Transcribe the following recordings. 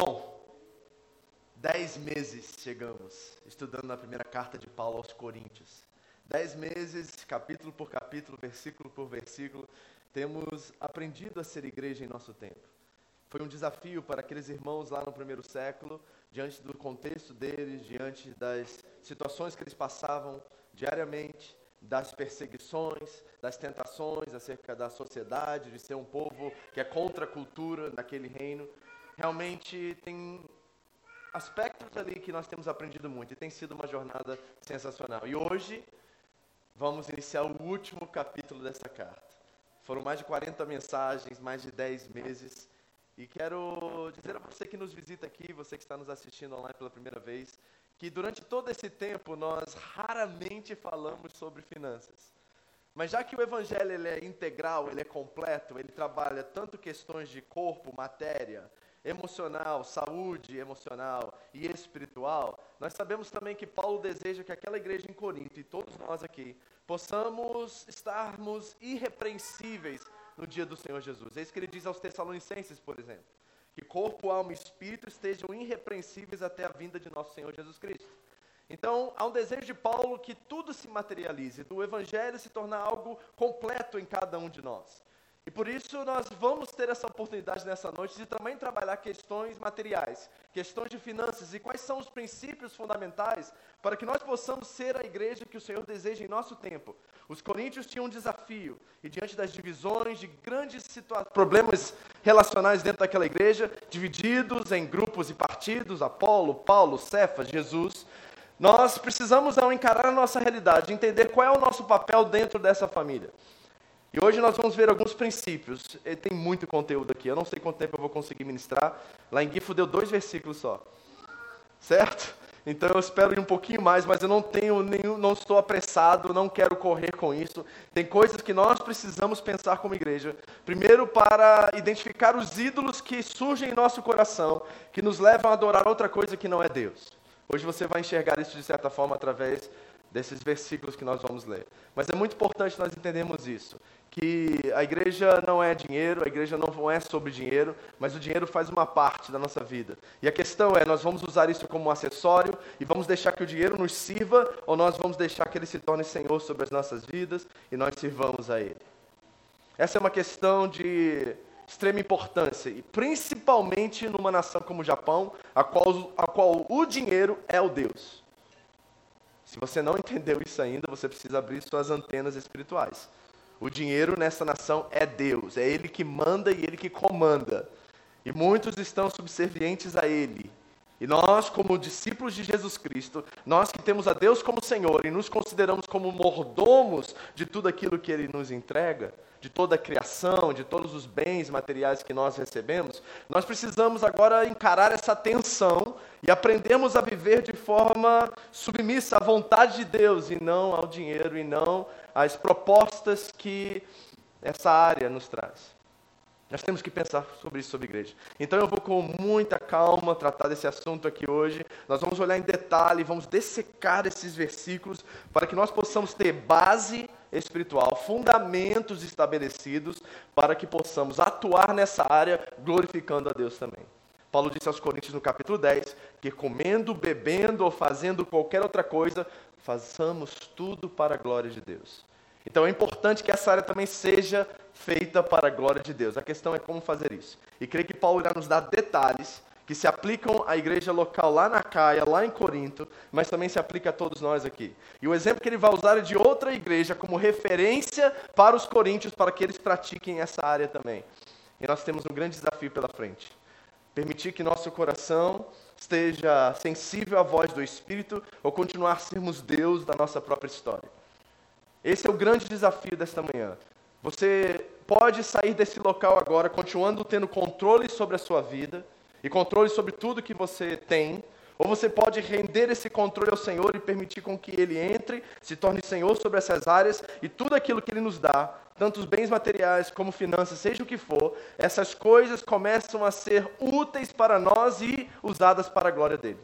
Bom, dez meses chegamos estudando na primeira carta de Paulo aos Coríntios. Dez meses, capítulo por capítulo, versículo por versículo, temos aprendido a ser igreja em nosso tempo. Foi um desafio para aqueles irmãos lá no primeiro século, diante do contexto deles, diante das situações que eles passavam diariamente, das perseguições, das tentações acerca da sociedade, de ser um povo que é contra a cultura daquele reino. Realmente tem aspectos ali que nós temos aprendido muito e tem sido uma jornada sensacional. E hoje vamos iniciar o último capítulo dessa carta. Foram mais de 40 mensagens, mais de 10 meses. E quero dizer a você que nos visita aqui, você que está nos assistindo online pela primeira vez, que durante todo esse tempo nós raramente falamos sobre finanças. Mas já que o evangelho ele é integral, ele é completo, ele trabalha tanto questões de corpo, matéria, emocional, saúde emocional e espiritual, nós sabemos também que Paulo deseja que aquela igreja em Corinto e todos nós aqui possamos estarmos irrepreensíveis no dia do Senhor Jesus. É isso que ele diz aos Tessalonicenses, por exemplo que corpo, alma e espírito estejam irrepreensíveis até a vinda de nosso Senhor Jesus Cristo. Então, há um desejo de Paulo que tudo se materialize, do Evangelho se tornar algo completo em cada um de nós. E por isso nós vamos ter essa oportunidade nessa noite de também trabalhar questões materiais, questões de finanças e quais são os princípios fundamentais para que nós possamos ser a igreja que o Senhor deseja em nosso tempo. Os coríntios tinham um desafio e diante das divisões, de grandes problemas relacionais dentro daquela igreja, divididos em grupos e partidos, Apolo, Paulo, Cefas, Jesus, nós precisamos ao encarar a nossa realidade, entender qual é o nosso papel dentro dessa família. E hoje nós vamos ver alguns princípios. E tem muito conteúdo aqui. Eu não sei quanto tempo eu vou conseguir ministrar. Lá em Gifo deu dois versículos só. Certo? Então eu espero ir um pouquinho mais, mas eu não tenho nenhum, não estou apressado, não quero correr com isso. Tem coisas que nós precisamos pensar como igreja. Primeiro para identificar os ídolos que surgem em nosso coração, que nos levam a adorar outra coisa que não é Deus. Hoje você vai enxergar isso de certa forma através desses versículos que nós vamos ler. Mas é muito importante nós entendermos isso, que a igreja não é dinheiro, a igreja não é sobre dinheiro, mas o dinheiro faz uma parte da nossa vida. E a questão é, nós vamos usar isso como um acessório e vamos deixar que o dinheiro nos sirva ou nós vamos deixar que ele se torne senhor sobre as nossas vidas e nós sirvamos a ele. Essa é uma questão de extrema importância, e principalmente numa nação como o Japão, a qual, a qual o dinheiro é o Deus. Se você não entendeu isso ainda, você precisa abrir suas antenas espirituais. O dinheiro nessa nação é Deus, é Ele que manda e Ele que comanda. E muitos estão subservientes a Ele. E nós, como discípulos de Jesus Cristo, nós que temos a Deus como Senhor e nos consideramos como mordomos de tudo aquilo que Ele nos entrega, de toda a criação, de todos os bens materiais que nós recebemos, nós precisamos agora encarar essa tensão e aprendemos a viver de forma submissa à vontade de Deus e não ao dinheiro e não às propostas que essa área nos traz. Nós temos que pensar sobre isso, sobre igreja. Então eu vou com muita calma tratar desse assunto aqui hoje. Nós vamos olhar em detalhe, vamos dessecar esses versículos para que nós possamos ter base espiritual, fundamentos estabelecidos para que possamos atuar nessa área glorificando a Deus também. Paulo disse aos Coríntios no capítulo 10 que comendo, bebendo ou fazendo qualquer outra coisa, façamos tudo para a glória de Deus. Então é importante que essa área também seja feita para a glória de Deus. A questão é como fazer isso. E creio que Paulo irá nos dar detalhes que se aplicam à igreja local lá na Caia, lá em Corinto, mas também se aplica a todos nós aqui. E o exemplo que ele vai usar é de outra igreja como referência para os coríntios, para que eles pratiquem essa área também. E nós temos um grande desafio pela frente. Permitir que nosso coração esteja sensível à voz do Espírito ou continuar sermos Deus da nossa própria história. Esse é o grande desafio desta manhã. Você pode sair desse local agora continuando tendo controle sobre a sua vida e controle sobre tudo que você tem, ou você pode render esse controle ao Senhor e permitir com que Ele entre, se torne Senhor sobre essas áreas e tudo aquilo que Ele nos dá, tanto os bens materiais como finanças, seja o que for, essas coisas começam a ser úteis para nós e usadas para a glória dele.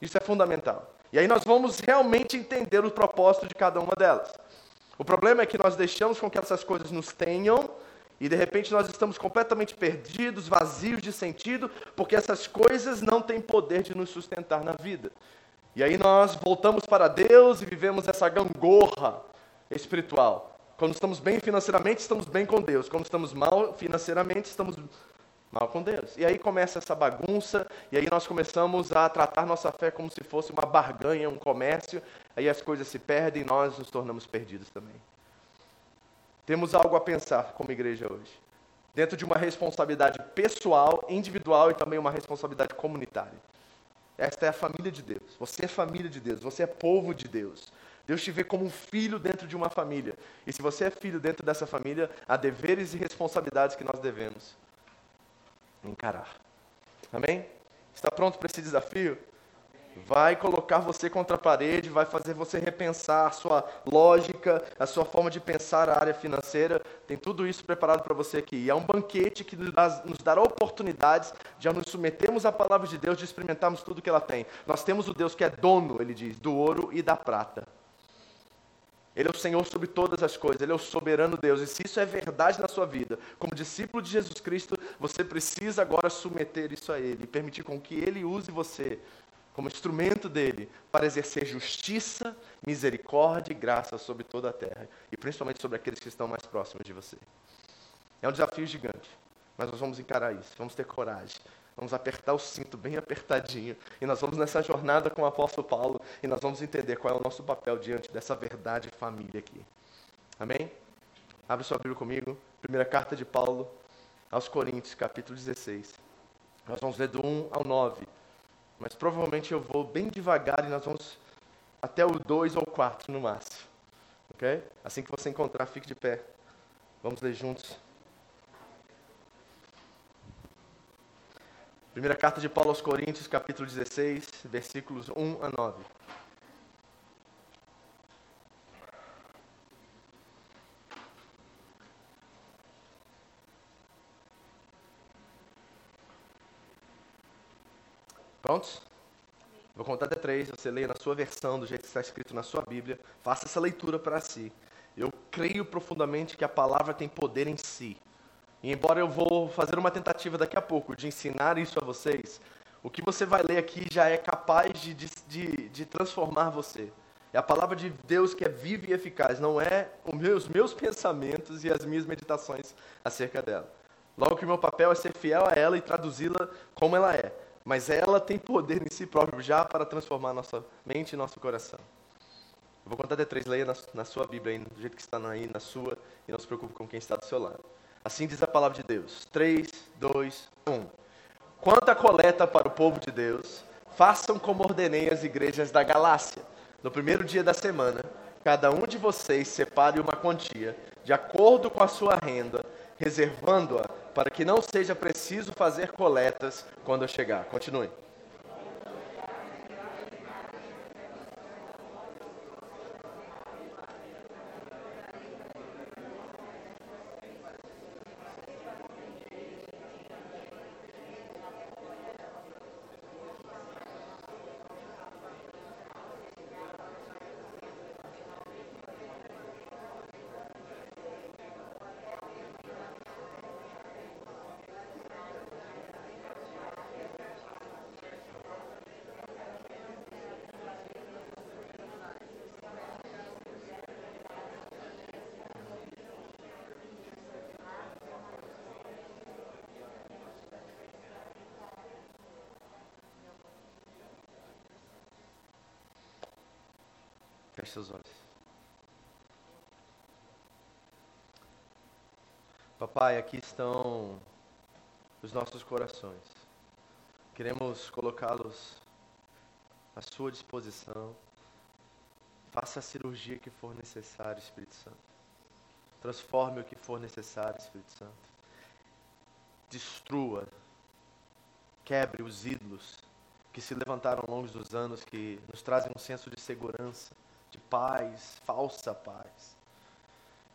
Isso é fundamental. E aí nós vamos realmente entender o propósito de cada uma delas. O problema é que nós deixamos com que essas coisas nos tenham E de repente nós estamos completamente perdidos, vazios de sentido, porque essas coisas não têm poder de nos sustentar na vida. E aí nós voltamos para Deus e vivemos essa gangorra espiritual. Quando estamos bem financeiramente, estamos bem com Deus. Quando estamos mal financeiramente, estamos mal com Deus. E aí começa essa bagunça, e aí nós começamos a tratar nossa fé como se fosse uma barganha, um comércio, aí as coisas se perdem e nós nos tornamos perdidos também. Temos algo a pensar como igreja hoje. Dentro de uma responsabilidade pessoal, individual e também uma responsabilidade comunitária. Esta é a família de Deus. Você é família de Deus, você é povo de Deus. Deus te vê como um filho dentro de uma família. E se você é filho dentro dessa família, há deveres e responsabilidades que nós devemos encarar. Amém? Está pronto para esse desafio? vai colocar você contra a parede, vai fazer você repensar a sua lógica, a sua forma de pensar a área financeira. Tem tudo isso preparado para você aqui. E é um banquete que nos, dará oportunidades de nos submetermos à palavra de Deus, de experimentarmos tudo que ela tem. Nós temos o Deus que é dono, ele diz, do ouro e da prata. Ele é o Senhor sobre todas as coisas, Ele é o soberano Deus. E se isso é verdade na sua vida, como discípulo de Jesus Cristo, você precisa agora submeter isso a Ele e permitir com que Ele use você como instrumento dele para exercer justiça, misericórdia e graça sobre toda a terra, e principalmente sobre aqueles que estão mais próximos de você. É um desafio gigante, mas nós vamos encarar isso, vamos ter coragem, vamos apertar o cinto bem apertadinho, e nós vamos nessa jornada com o apóstolo Paulo, e nós vamos entender qual é o nosso papel diante dessa verdade família aqui. Amém? Abre sua Bíblia comigo, primeira carta de Paulo aos Coríntios, capítulo 16. Nós vamos ler do 1 ao 9 mas provavelmente eu vou bem devagar e nós vamos até o 2 ou 4 no máximo. Ok? Assim que você encontrar, fique de pé. Vamos ler juntos. Primeira carta de Paulo aos Coríntios, capítulo 16, versículos 1 a 9. Prontos? Vou contar até três, você leia na sua versão, do jeito que está escrito na sua Bíblia. Faça essa leitura para si. Eu creio profundamente que a palavra tem poder em si. E embora eu vou fazer uma tentativa daqui a pouco de ensinar isso a vocês, o que você vai ler aqui já é capaz de, de, de transformar você. É a palavra de Deus que é viva e eficaz, não é os meus, pensamentos e as minhas meditações acerca dela. Logo que o meu papel é ser fiel a ela e traduzi-la como ela é mas ela tem poder em si próprio já para transformar nossa mente e nosso coração. Eu vou contar até três, leia na, na sua Bíblia, aí, do jeito que está aí, na sua, e não se preocupe com quem está do seu lado. Assim diz a palavra de Deus. 3, 2, 1. Quanto à coleta para o povo de Deus, façam como ordenei as igrejas da Galácia. No primeiro dia da semana, cada um de vocês separe uma quantia, de acordo com a sua renda, reservando-a para que não seja preciso fazer coletas quando eu chegar. Continue. Feche seus olhos. Papai, aqui estão os nossos corações. Queremos colocá-los à sua disposição. Faça a cirurgia que for necessária, Espírito Santo. Transforme o que for necessário, Espírito Santo. Destrua, quebre os ídolos que se levantaram ao longo dos anos, que nos trazem um senso de segurança paz, falsa paz.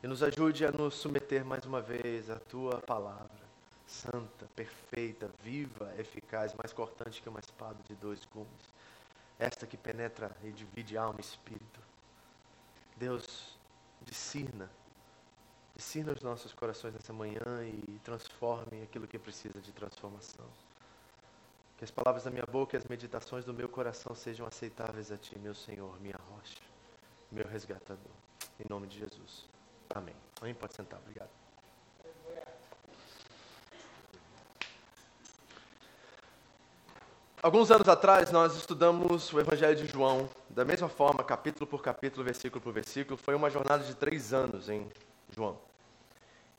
E nos ajude a nos submeter mais uma vez à tua palavra, santa, perfeita, viva, eficaz, mais cortante que uma espada de dois gumes. Esta que penetra e divide alma e espírito. Deus, discirna Discina os nossos corações nessa manhã e transforme aquilo que precisa de transformação. Que as palavras da minha boca e as meditações do meu coração sejam aceitáveis a Ti, meu Senhor, minha rocha, meu resgatador. Em nome de Jesus. Amém. Amém. Pode sentar. Obrigado. Alguns anos atrás, nós estudamos o Evangelho de João, da mesma forma, capítulo por capítulo, versículo por versículo. Foi uma jornada de três anos em João.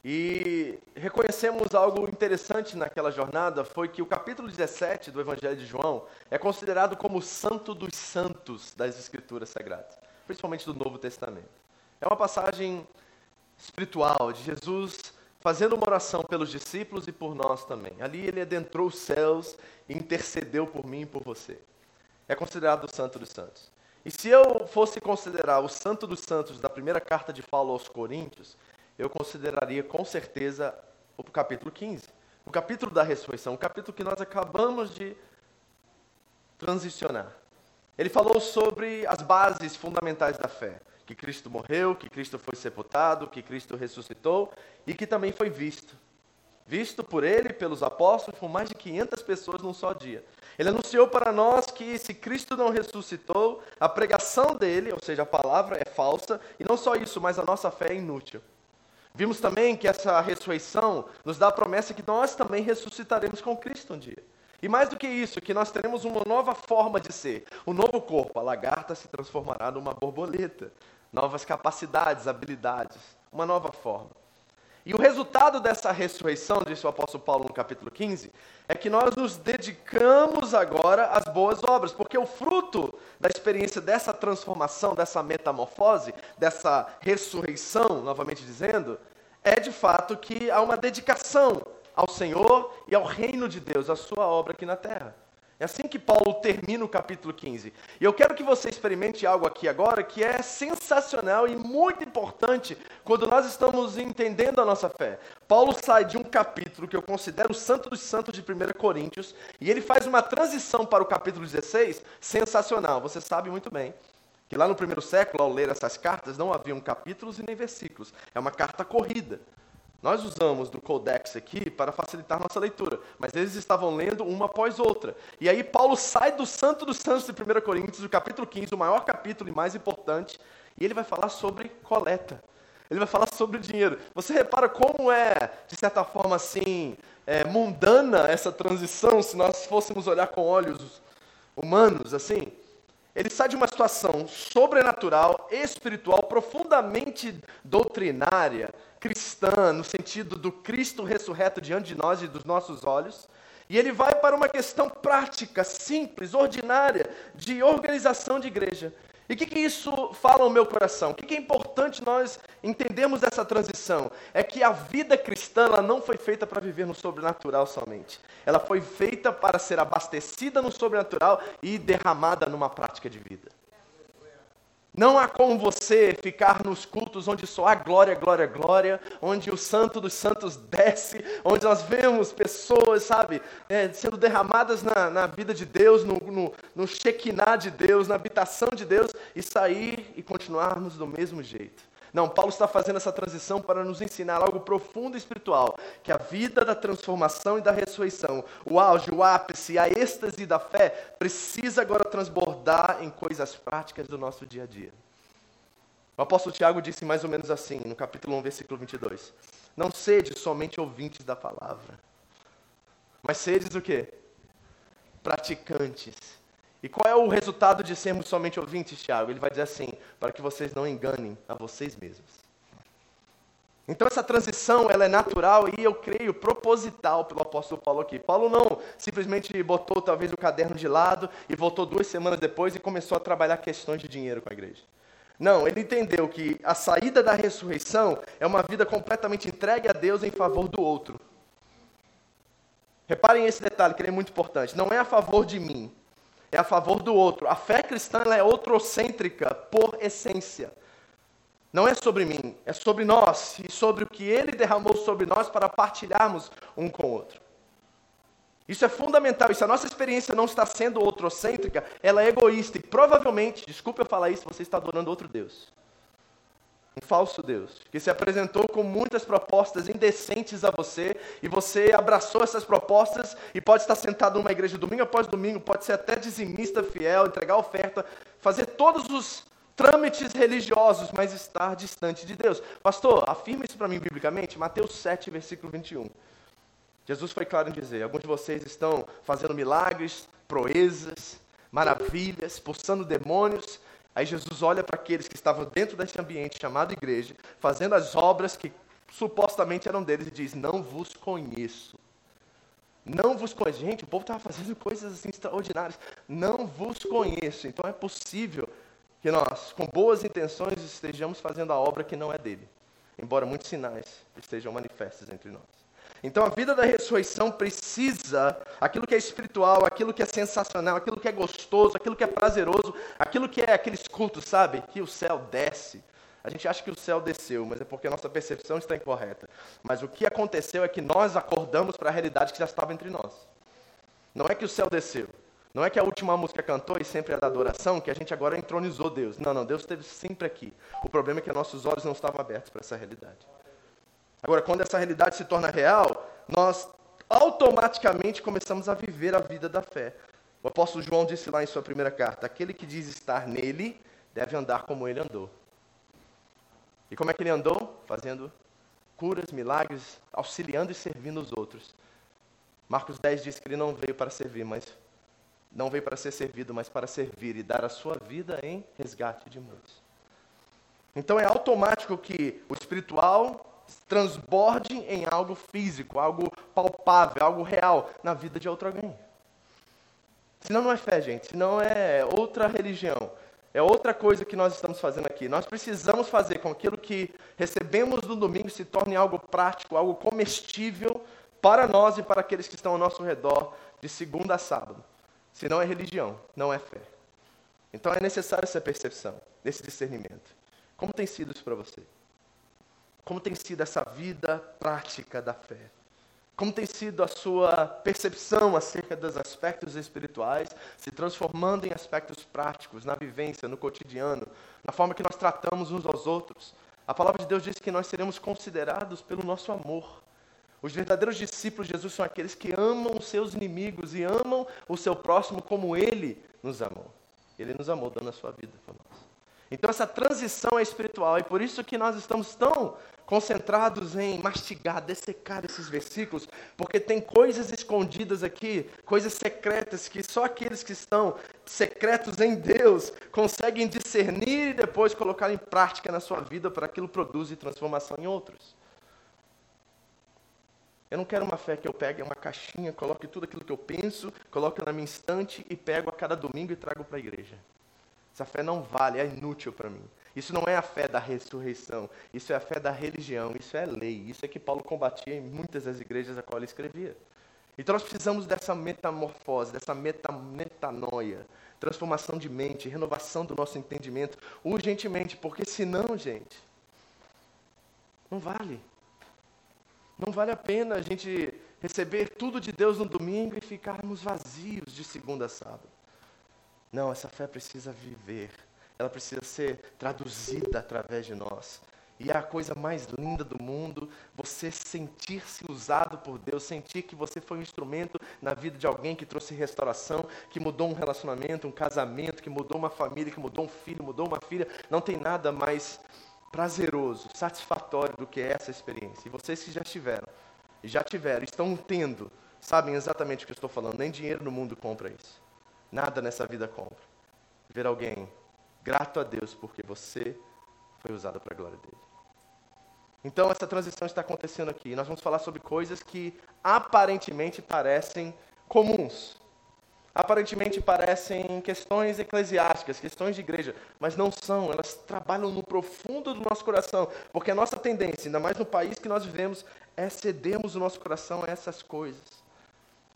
E reconhecemos algo interessante naquela jornada, foi que o capítulo 17 do Evangelho de João é considerado como o santo dos santos das Escrituras Sagradas, principalmente do Novo Testamento. É uma passagem espiritual de Jesus fazendo uma oração pelos discípulos e por nós também. Ali ele adentrou os céus e intercedeu por mim e por você. É considerado o santo dos santos. E se eu fosse considerar o santo dos santos da primeira carta de Paulo aos Coríntios, eu consideraria com certeza o capítulo 15, o capítulo da ressurreição, o capítulo que nós acabamos de transicionar. Ele falou sobre as bases fundamentais da fé: que Cristo morreu, que Cristo foi sepultado, que Cristo ressuscitou e que também foi visto. Visto por ele, pelos apóstolos, por mais de 500 pessoas num só dia. Ele anunciou para nós que se Cristo não ressuscitou, a pregação dele, ou seja, a palavra, é falsa, e não só isso, mas a nossa fé é inútil. Vimos também que essa ressurreição nos dá a promessa que nós também ressuscitaremos com Cristo um dia. E mais do que isso, que nós teremos uma nova forma de ser, um novo corpo. A lagarta se transformará numa borboleta, novas capacidades, habilidades, uma nova forma. E o resultado dessa ressurreição, disse o apóstolo Paulo no capítulo 15, é que nós nos dedicamos agora às boas obras, porque o fruto da experiência dessa transformação, dessa metamorfose, dessa ressurreição, novamente dizendo, é de fato que há uma dedicação ao Senhor e ao reino de Deus, à sua obra aqui na terra. É assim que Paulo termina o capítulo 15. E eu quero que você experimente algo aqui agora que é sensacional e muito importante quando nós estamos entendendo a nossa fé. Paulo sai de um capítulo que eu considero o santo dos santos de 1 Coríntios e ele faz uma transição para o capítulo 16 sensacional. Você sabe muito bem que lá no primeiro século, ao ler essas cartas, não haviam capítulos e nem versículos. É uma carta corrida. Nós usamos do Codex aqui para facilitar nossa leitura, mas eles estavam lendo uma após outra. E aí Paulo sai do Santo dos Santos de 1 Coríntios, o capítulo 15, o maior capítulo e mais importante, e ele vai falar sobre coleta. Ele vai falar sobre dinheiro. Você repara como é, de certa forma assim, é, mundana essa transição, se nós fôssemos olhar com olhos humanos, assim? Ele sai de uma situação sobrenatural, espiritual, profundamente doutrinária, cristã, no sentido do Cristo ressurreto diante de nós e dos nossos olhos, e ele vai para uma questão prática, simples, ordinária, de organização de igreja. E o que, que, isso fala ao meu coração? O que, que, é importante nós entendermos dessa transição? É que a vida cristã ela não foi feita para viver no sobrenatural somente. Ela foi feita para ser abastecida no sobrenatural e derramada numa prática de vida. Não há como você ficar nos cultos onde só há glória, glória, glória, onde o santo dos santos desce, onde nós vemos pessoas, sabe, é, sendo derramadas na, na, vida de Deus, no, no, no Shekinah de Deus, na habitação de Deus, e sair e continuarmos do mesmo jeito. Não, Paulo está fazendo essa transição para nos ensinar algo profundo e espiritual, que a vida da transformação e da ressurreição, o auge, o ápice, a êxtase da fé, precisa agora transbordar em coisas práticas do nosso dia a dia. O apóstolo Tiago disse mais ou menos assim, no capítulo 1, versículo 22. Não sede somente ouvintes da palavra, mas sedes o quê? Praticantes e qual é o resultado de sermos somente ouvintes, Tiago? Ele vai dizer assim: para que vocês não enganem a vocês mesmos. Então essa transição ela é natural e eu creio proposital pelo apóstolo Paulo aqui. Paulo não simplesmente botou talvez o caderno de lado e voltou duas semanas depois e começou a trabalhar questões de dinheiro com a igreja. Não, ele entendeu que a saída da ressurreição é uma vida completamente entregue a Deus em favor do outro. Reparem esse detalhe que ele é muito importante. Não é a favor de mim, é a favor do outro. A fé cristã é outrocêntrica por essência. Não é sobre mim, é sobre nós e sobre o que ele derramou sobre nós para partilharmos um com o outro. Isso é fundamental. E se a nossa experiência não está sendo outrocêntrica, ela é egoísta. E provavelmente, desculpe eu falar isso, você está adorando outro Deus. Um falso Deus, que se apresentou com muitas propostas indecentes a você, e você abraçou essas propostas e pode estar sentado numa igreja domingo após domingo, pode ser até dizimista fiel, entregar oferta, fazer todos os trâmites religiosos, mas estar distante de Deus. Pastor, afirma isso para mim biblicamente, Mateus 7, versículo 21. Jesus foi claro em dizer: alguns de vocês estão fazendo milagres, proezas, maravilhas, expulsando demônios, Aí Jesus olha para aqueles que estavam dentro desse ambiente chamado igreja, fazendo as obras que supostamente eram deles, e diz: Não vos conheço. Não vos conheço. Gente, o povo estava fazendo coisas assim extraordinárias. Não vos conheço. Então é possível que nós, com boas intenções, estejamos fazendo a obra que não é dele. Embora muitos sinais estejam manifestos entre nós. Então a vida da ressurreição precisa, aquilo que é espiritual, aquilo que é sensacional, aquilo que é gostoso, aquilo que é prazeroso, aquilo que é aqueles cultos, sabe? Que o céu desce. A gente acha que o céu desceu, mas é porque a nossa percepção está incorreta. Mas o que aconteceu é que nós acordamos para a realidade que já estava entre nós. Não é que o céu desceu. Não é que a última música cantou e sempre é da adoração, que a gente agora entronizou Deus. Não, não, Deus esteve sempre aqui. O problema é que nossos olhos não estavam abertos para essa realidade. Agora, quando essa realidade se torna real, nós automaticamente começamos a viver a vida da fé. O apóstolo João disse lá em sua primeira carta: aquele que diz estar nele deve andar como ele andou. E como é que ele andou? Fazendo curas, milagres, auxiliando e servindo os outros. Marcos 10 diz que ele não veio para servir, mas não veio para ser servido, mas para servir e dar a sua vida em resgate de muitos. Então é automático que o espiritual transborde em algo físico, algo palpável, algo real na vida de outro alguém. Senão não é fé, gente, senão é outra religião. É outra coisa que nós estamos fazendo aqui. Nós precisamos fazer com aquilo que recebemos no domingo se torne algo prático, algo comestível para nós e para aqueles que estão ao nosso redor de segunda a sábado. Senão é religião, não é fé. Então é necessário essa percepção, esse discernimento. Como tem sido isso para você? Como tem sido essa vida prática da fé? Como tem sido a sua percepção acerca dos aspectos espirituais, se transformando em aspectos práticos, na vivência, no cotidiano, na forma que nós tratamos uns aos outros? A palavra de Deus diz que nós seremos considerados pelo nosso amor. Os verdadeiros discípulos de Jesus são aqueles que amam os seus inimigos e amam o seu próximo como ele nos amou. Ele nos amou dando a sua vida por nós. Então essa transição é espiritual e por isso que nós estamos tão concentrados em mastigar, dessecar esses versículos, porque tem coisas escondidas aqui, coisas secretas que só aqueles que estão secretos em Deus conseguem discernir e depois colocar em prática na sua vida para aquilo produzir transformação em outros. Eu não quero uma fé que eu pegue uma caixinha, coloque tudo aquilo que eu penso, coloque na minha estante e pego a cada domingo e trago para a igreja. Essa fé não vale, é inútil para mim. Isso não é a fé da ressurreição, isso é a fé da religião, isso é lei. Isso é que Paulo combatia em muitas das igrejas a qual ele escrevia. Então nós precisamos dessa metamorfose, dessa meta, metanoia, transformação de mente, renovação do nosso entendimento, urgentemente, porque senão, gente, não vale. Não vale a pena a gente receber tudo de Deus no domingo e ficarmos vazios de segunda a sábado. Não, essa fé precisa viver ela precisa ser traduzida através de nós. E é a coisa mais linda do mundo você sentir-se usado por Deus, sentir que você foi um instrumento na vida de alguém que trouxe restauração, que mudou um relacionamento, um casamento, que mudou uma família, que mudou um filho, mudou uma filha. Não tem nada mais prazeroso, satisfatório do que essa experiência. E vocês que já tiveram, já tiveram, estão tendo, sabem exatamente o que eu estou falando. Nem dinheiro no mundo compra isso. Nada nessa vida compra. Ver alguém grato a Deus porque você foi usado para a glória dele. Então, essa transição está acontecendo aqui. Nós vamos falar sobre coisas que aparentemente parecem comuns. Aparentemente parecem questões eclesiásticas, questões de igreja, mas não são. Elas trabalham no profundo do nosso coração, porque a nossa tendência, ainda mais no país que nós vivemos, é cedermos o nosso coração a essas coisas.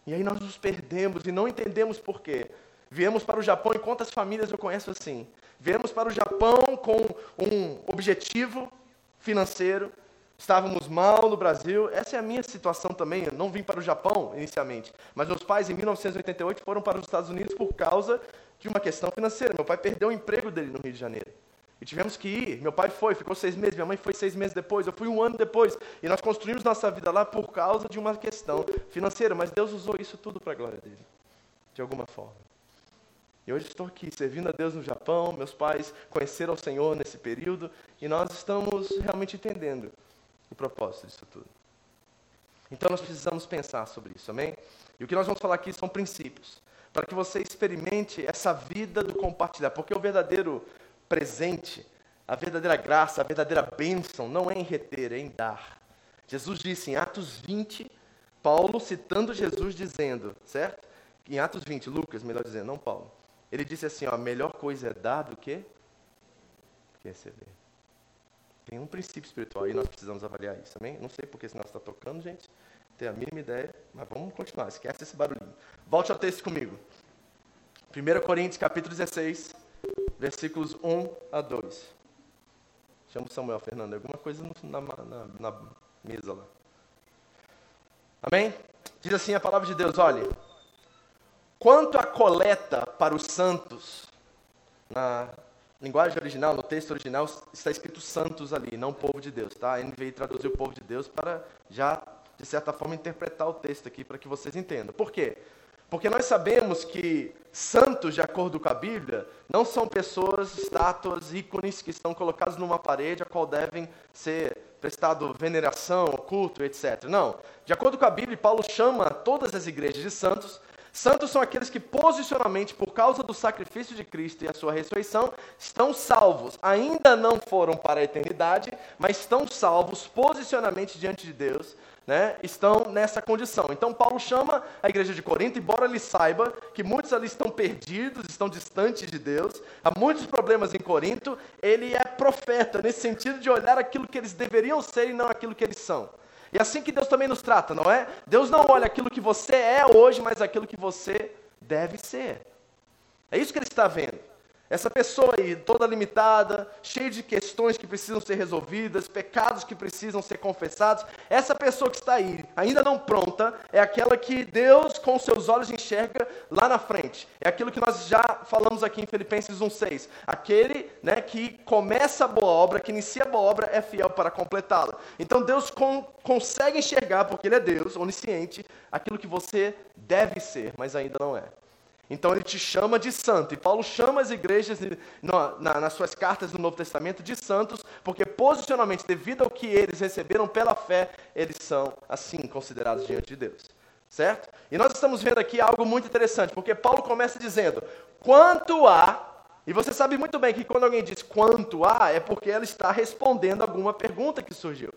E aí nós nos perdemos e não entendemos por quê. Viemos para o Japão e quantas famílias eu conheço assim? Viemos para o Japão com um objetivo financeiro, estávamos mal no Brasil. Essa é a minha situação também. Eu não vim para o Japão inicialmente, mas meus pais em 1988 foram para os Estados Unidos por causa de uma questão financeira. Meu pai perdeu o emprego dele no Rio de Janeiro. E tivemos que ir. Meu pai foi, ficou seis meses, minha mãe foi seis meses depois, eu fui um ano depois. E nós construímos nossa vida lá por causa de uma questão financeira. Mas Deus usou isso tudo para a glória dele, de alguma forma. E hoje estou aqui servindo a Deus no Japão. Meus pais conheceram o Senhor nesse período. E nós estamos realmente entendendo o propósito disso tudo. Então nós precisamos pensar sobre isso, amém? E o que nós vamos falar aqui são princípios. Para que você experimente essa vida do compartilhar. Porque o verdadeiro presente, a verdadeira graça, a verdadeira bênção não é em reter, é em dar. Jesus disse em Atos 20, Paulo citando Jesus dizendo, certo? Em Atos 20, Lucas, melhor dizendo, não Paulo. Ele disse assim, ó, a melhor coisa é dar do que receber. Tem um princípio espiritual e nós precisamos avaliar isso, amém? Não sei porque senão está tocando, gente. Tenho a mínima ideia, mas vamos continuar. Esquece esse barulhinho. Volte ao texto comigo. 1 Coríntios, capítulo 16, versículos 1 a 2. Chama o Samuel, Fernando, alguma coisa na, na, na mesa lá. Amém? Diz assim a palavra de Deus: olhe, quanto à coleta para os santos, na linguagem original, no texto original, está escrito santos ali, não povo de Deus, tá? A NVI traduziu o povo de Deus para já, de certa forma, interpretar o texto aqui para que vocês entendam. Por quê? Porque nós sabemos que santos, de acordo com a Bíblia, não são pessoas, estátuas, ícones que estão colocados numa parede a qual devem ser prestado veneração, culto, etc. Não. De acordo com a Bíblia, Paulo chama todas as igrejas de santos. Santos são aqueles que posicionalmente, por causa do sacrifício de Cristo e a sua ressurreição, estão salvos. Ainda não foram para a eternidade, mas estão salvos posicionalmente diante de Deus né, estão nessa condição. Então Paulo chama a igreja de Corinto, embora ele saiba que muitos ali estão perdidos, estão distantes de Deus, há muitos problemas em Corinto, ele é profeta nesse sentido de olhar aquilo que eles deveriam ser e não aquilo que eles são. E assim que Deus também nos trata, não é? Deus não olha aquilo que você é hoje, mas aquilo que você deve ser. É isso que ele está vendo. Essa pessoa aí, toda limitada, cheia de questões que precisam ser resolvidas, pecados que precisam ser confessados, essa pessoa que está aí, ainda não pronta, é aquela que Deus, com seus olhos, enxerga lá na frente. É aquilo que nós já falamos aqui em Filipenses 1,6. Aquele né, que começa a boa obra, que inicia a boa obra, é fiel para completá-la. Então Deus com, consegue enxergar, porque Ele é Deus, onisciente, aquilo que você deve ser, mas ainda não é. Então ele te chama de santo. E Paulo chama as igrejas na, na, nas suas cartas do Novo Testamento de santos, porque posicionalmente, devido ao que eles receberam pela fé, eles são assim considerados diante de Deus. Certo? E nós estamos vendo aqui algo muito interessante, porque Paulo começa dizendo: quanto a. E você sabe muito bem que quando alguém diz quanto a, é porque ela está respondendo alguma pergunta que surgiu.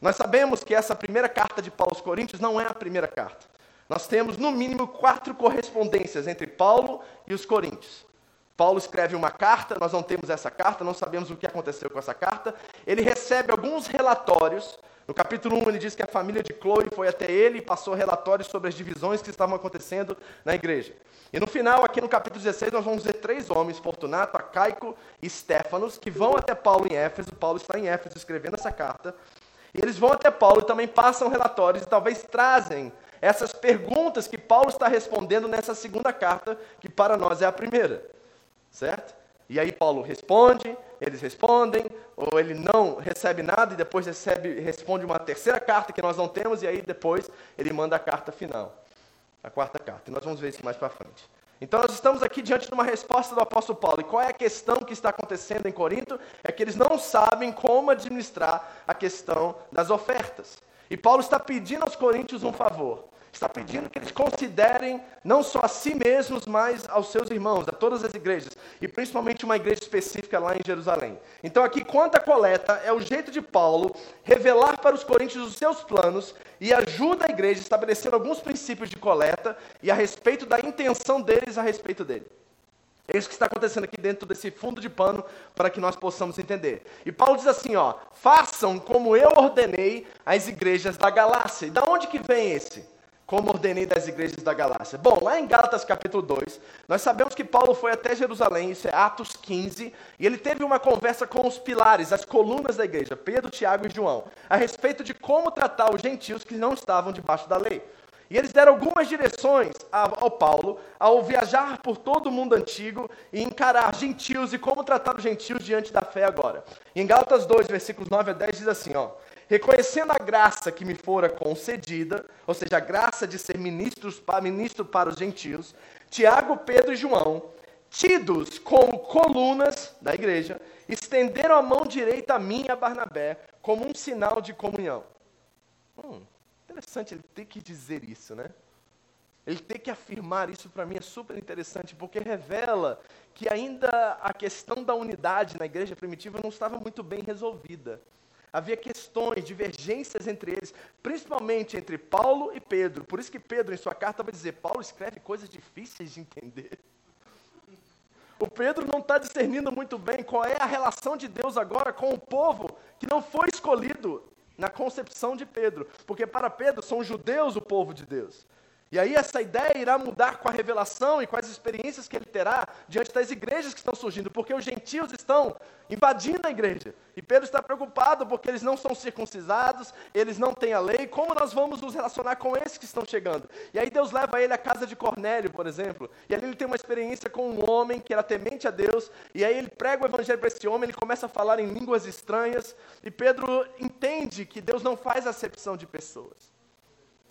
Nós sabemos que essa primeira carta de Paulo aos Coríntios não é a primeira carta. Nós temos no mínimo quatro correspondências entre Paulo e os coríntios. Paulo escreve uma carta, nós não temos essa carta, não sabemos o que aconteceu com essa carta. Ele recebe alguns relatórios. No capítulo 1, ele diz que a família de Chloe foi até ele e passou relatórios sobre as divisões que estavam acontecendo na igreja. E no final, aqui no capítulo 16, nós vamos ver três homens, Fortunato, Acaico e Stefanos, que vão até Paulo em Éfeso. Paulo está em Éfeso escrevendo essa carta. E eles vão até Paulo e também passam relatórios e talvez trazem essas perguntas que Paulo está respondendo nessa segunda carta, que para nós é a primeira. Certo? E aí Paulo responde, eles respondem, ou ele não recebe nada e depois recebe, responde uma terceira carta que nós não temos, e aí depois ele manda a carta final, a quarta carta. E nós vamos ver isso mais para frente. Então nós estamos aqui diante de uma resposta do apóstolo Paulo. E qual é a questão que está acontecendo em Corinto? É que eles não sabem como administrar a questão das ofertas. E Paulo está pedindo aos coríntios um favor. Está pedindo que eles considerem não só a si mesmos, mas aos seus irmãos, a todas as igrejas, e principalmente uma igreja específica lá em Jerusalém. Então, aqui, quanto à coleta, é o jeito de Paulo revelar para os coríntios os seus planos e ajuda a igreja a estabelecer alguns princípios de coleta e a respeito da intenção deles a respeito dele. É isso que está acontecendo aqui dentro desse fundo de pano para que nós possamos entender. E Paulo diz assim, ó: "Façam como eu ordenei às igrejas da Galácia". E da onde que vem esse? Como ordenei das igrejas da Galácia. Bom, lá em Gálatas capítulo 2, nós sabemos que Paulo foi até Jerusalém, isso é Atos 15, e ele teve uma conversa com os pilares, as colunas da igreja, Pedro, Tiago e João, a respeito de como tratar os gentios que não estavam debaixo da lei. E eles deram algumas direções ao Paulo ao viajar por todo o mundo antigo e encarar gentios e como tratar os gentios diante da fé agora. em Gálatas 2, versículos 9 a 10 diz assim, ó: Reconhecendo a graça que me fora concedida, ou seja, a graça de ser ministro para os gentios, Tiago, Pedro e João, tidos como colunas da igreja, estenderam a mão direita a mim e a Barnabé como um sinal de comunhão. Hum, interessante ele ter que dizer isso, né? Ele ter que afirmar isso para mim é super interessante, porque revela que ainda a questão da unidade na igreja primitiva não estava muito bem resolvida. Havia questões, divergências entre eles, principalmente entre Paulo e Pedro. Por isso que Pedro, em sua carta, vai dizer: Paulo escreve coisas difíceis de entender. O Pedro não está discernindo muito bem qual é a relação de Deus agora com o povo que não foi escolhido na concepção de Pedro. Porque para Pedro são judeus o povo de Deus. E aí essa ideia irá mudar com a revelação e com as experiências que ele terá diante das igrejas que estão surgindo, porque os gentios estão invadindo a igreja. E Pedro está preocupado porque eles não são circuncisados, eles não têm a lei, como nós vamos nos relacionar com esses que estão chegando? E aí Deus leva ele à casa de Cornélio, por exemplo, e ali ele tem uma experiência com um homem que era temente a Deus, e aí ele prega o evangelho para esse homem, ele começa a falar em línguas estranhas, e Pedro entende que Deus não faz acepção de pessoas.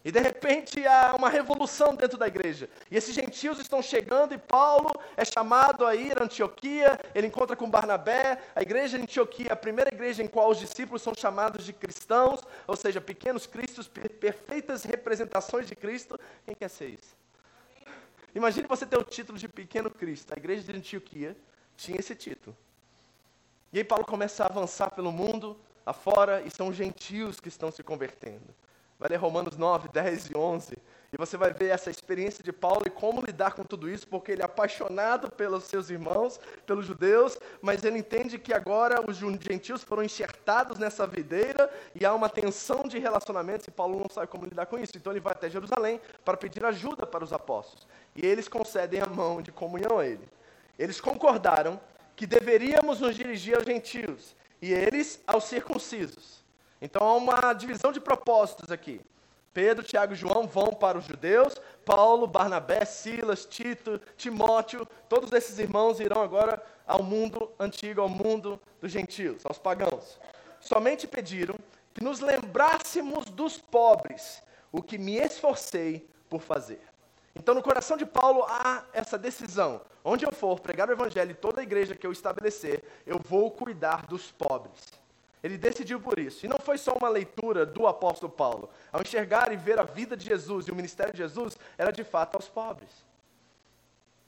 E de repente há uma revolução dentro da igreja. E esses gentios estão chegando e Paulo é chamado a ir a Antioquia, ele encontra com Barnabé, a igreja de Antioquia, a primeira igreja em qual os discípulos são chamados de cristãos, ou seja, pequenos cristos, perfeitas representações de Cristo. Quem quer ser isso? Imagine você ter o título de pequeno Cristo. A igreja de Antioquia tinha esse título. E aí Paulo começa a avançar pelo mundo afora e são os gentios que estão se convertendo. Vai ler Romanos 9, 10 e 11. E você vai ver essa experiência de Paulo e como lidar com tudo isso, porque ele é apaixonado pelos seus irmãos, pelos judeus, mas ele entende que agora os gentios foram enxertados nessa videira e há uma tensão de relacionamentos e Paulo não sabe como lidar com isso. Então ele vai até Jerusalém para pedir ajuda para os apóstolos. E eles concedem a mão de comunhão a ele. Eles concordaram que deveríamos nos dirigir aos gentios e eles aos circuncisos. Então há uma divisão de propósitos aqui. Pedro, Tiago e João vão para os judeus, Paulo, Barnabé, Silas, Tito, Timóteo, todos esses irmãos irão agora ao mundo antigo, ao mundo dos gentios, aos pagãos. Somente pediram que nos lembrássemos dos pobres, o que me esforcei por fazer. Então, no coração de Paulo há essa decisão: onde eu for pregar o evangelho, toda a igreja que eu estabelecer, eu vou cuidar dos pobres. Ele decidiu por isso. E não foi só uma leitura do apóstolo Paulo. Ao enxergar e ver a vida de Jesus e o ministério de Jesus, era de fato aos pobres.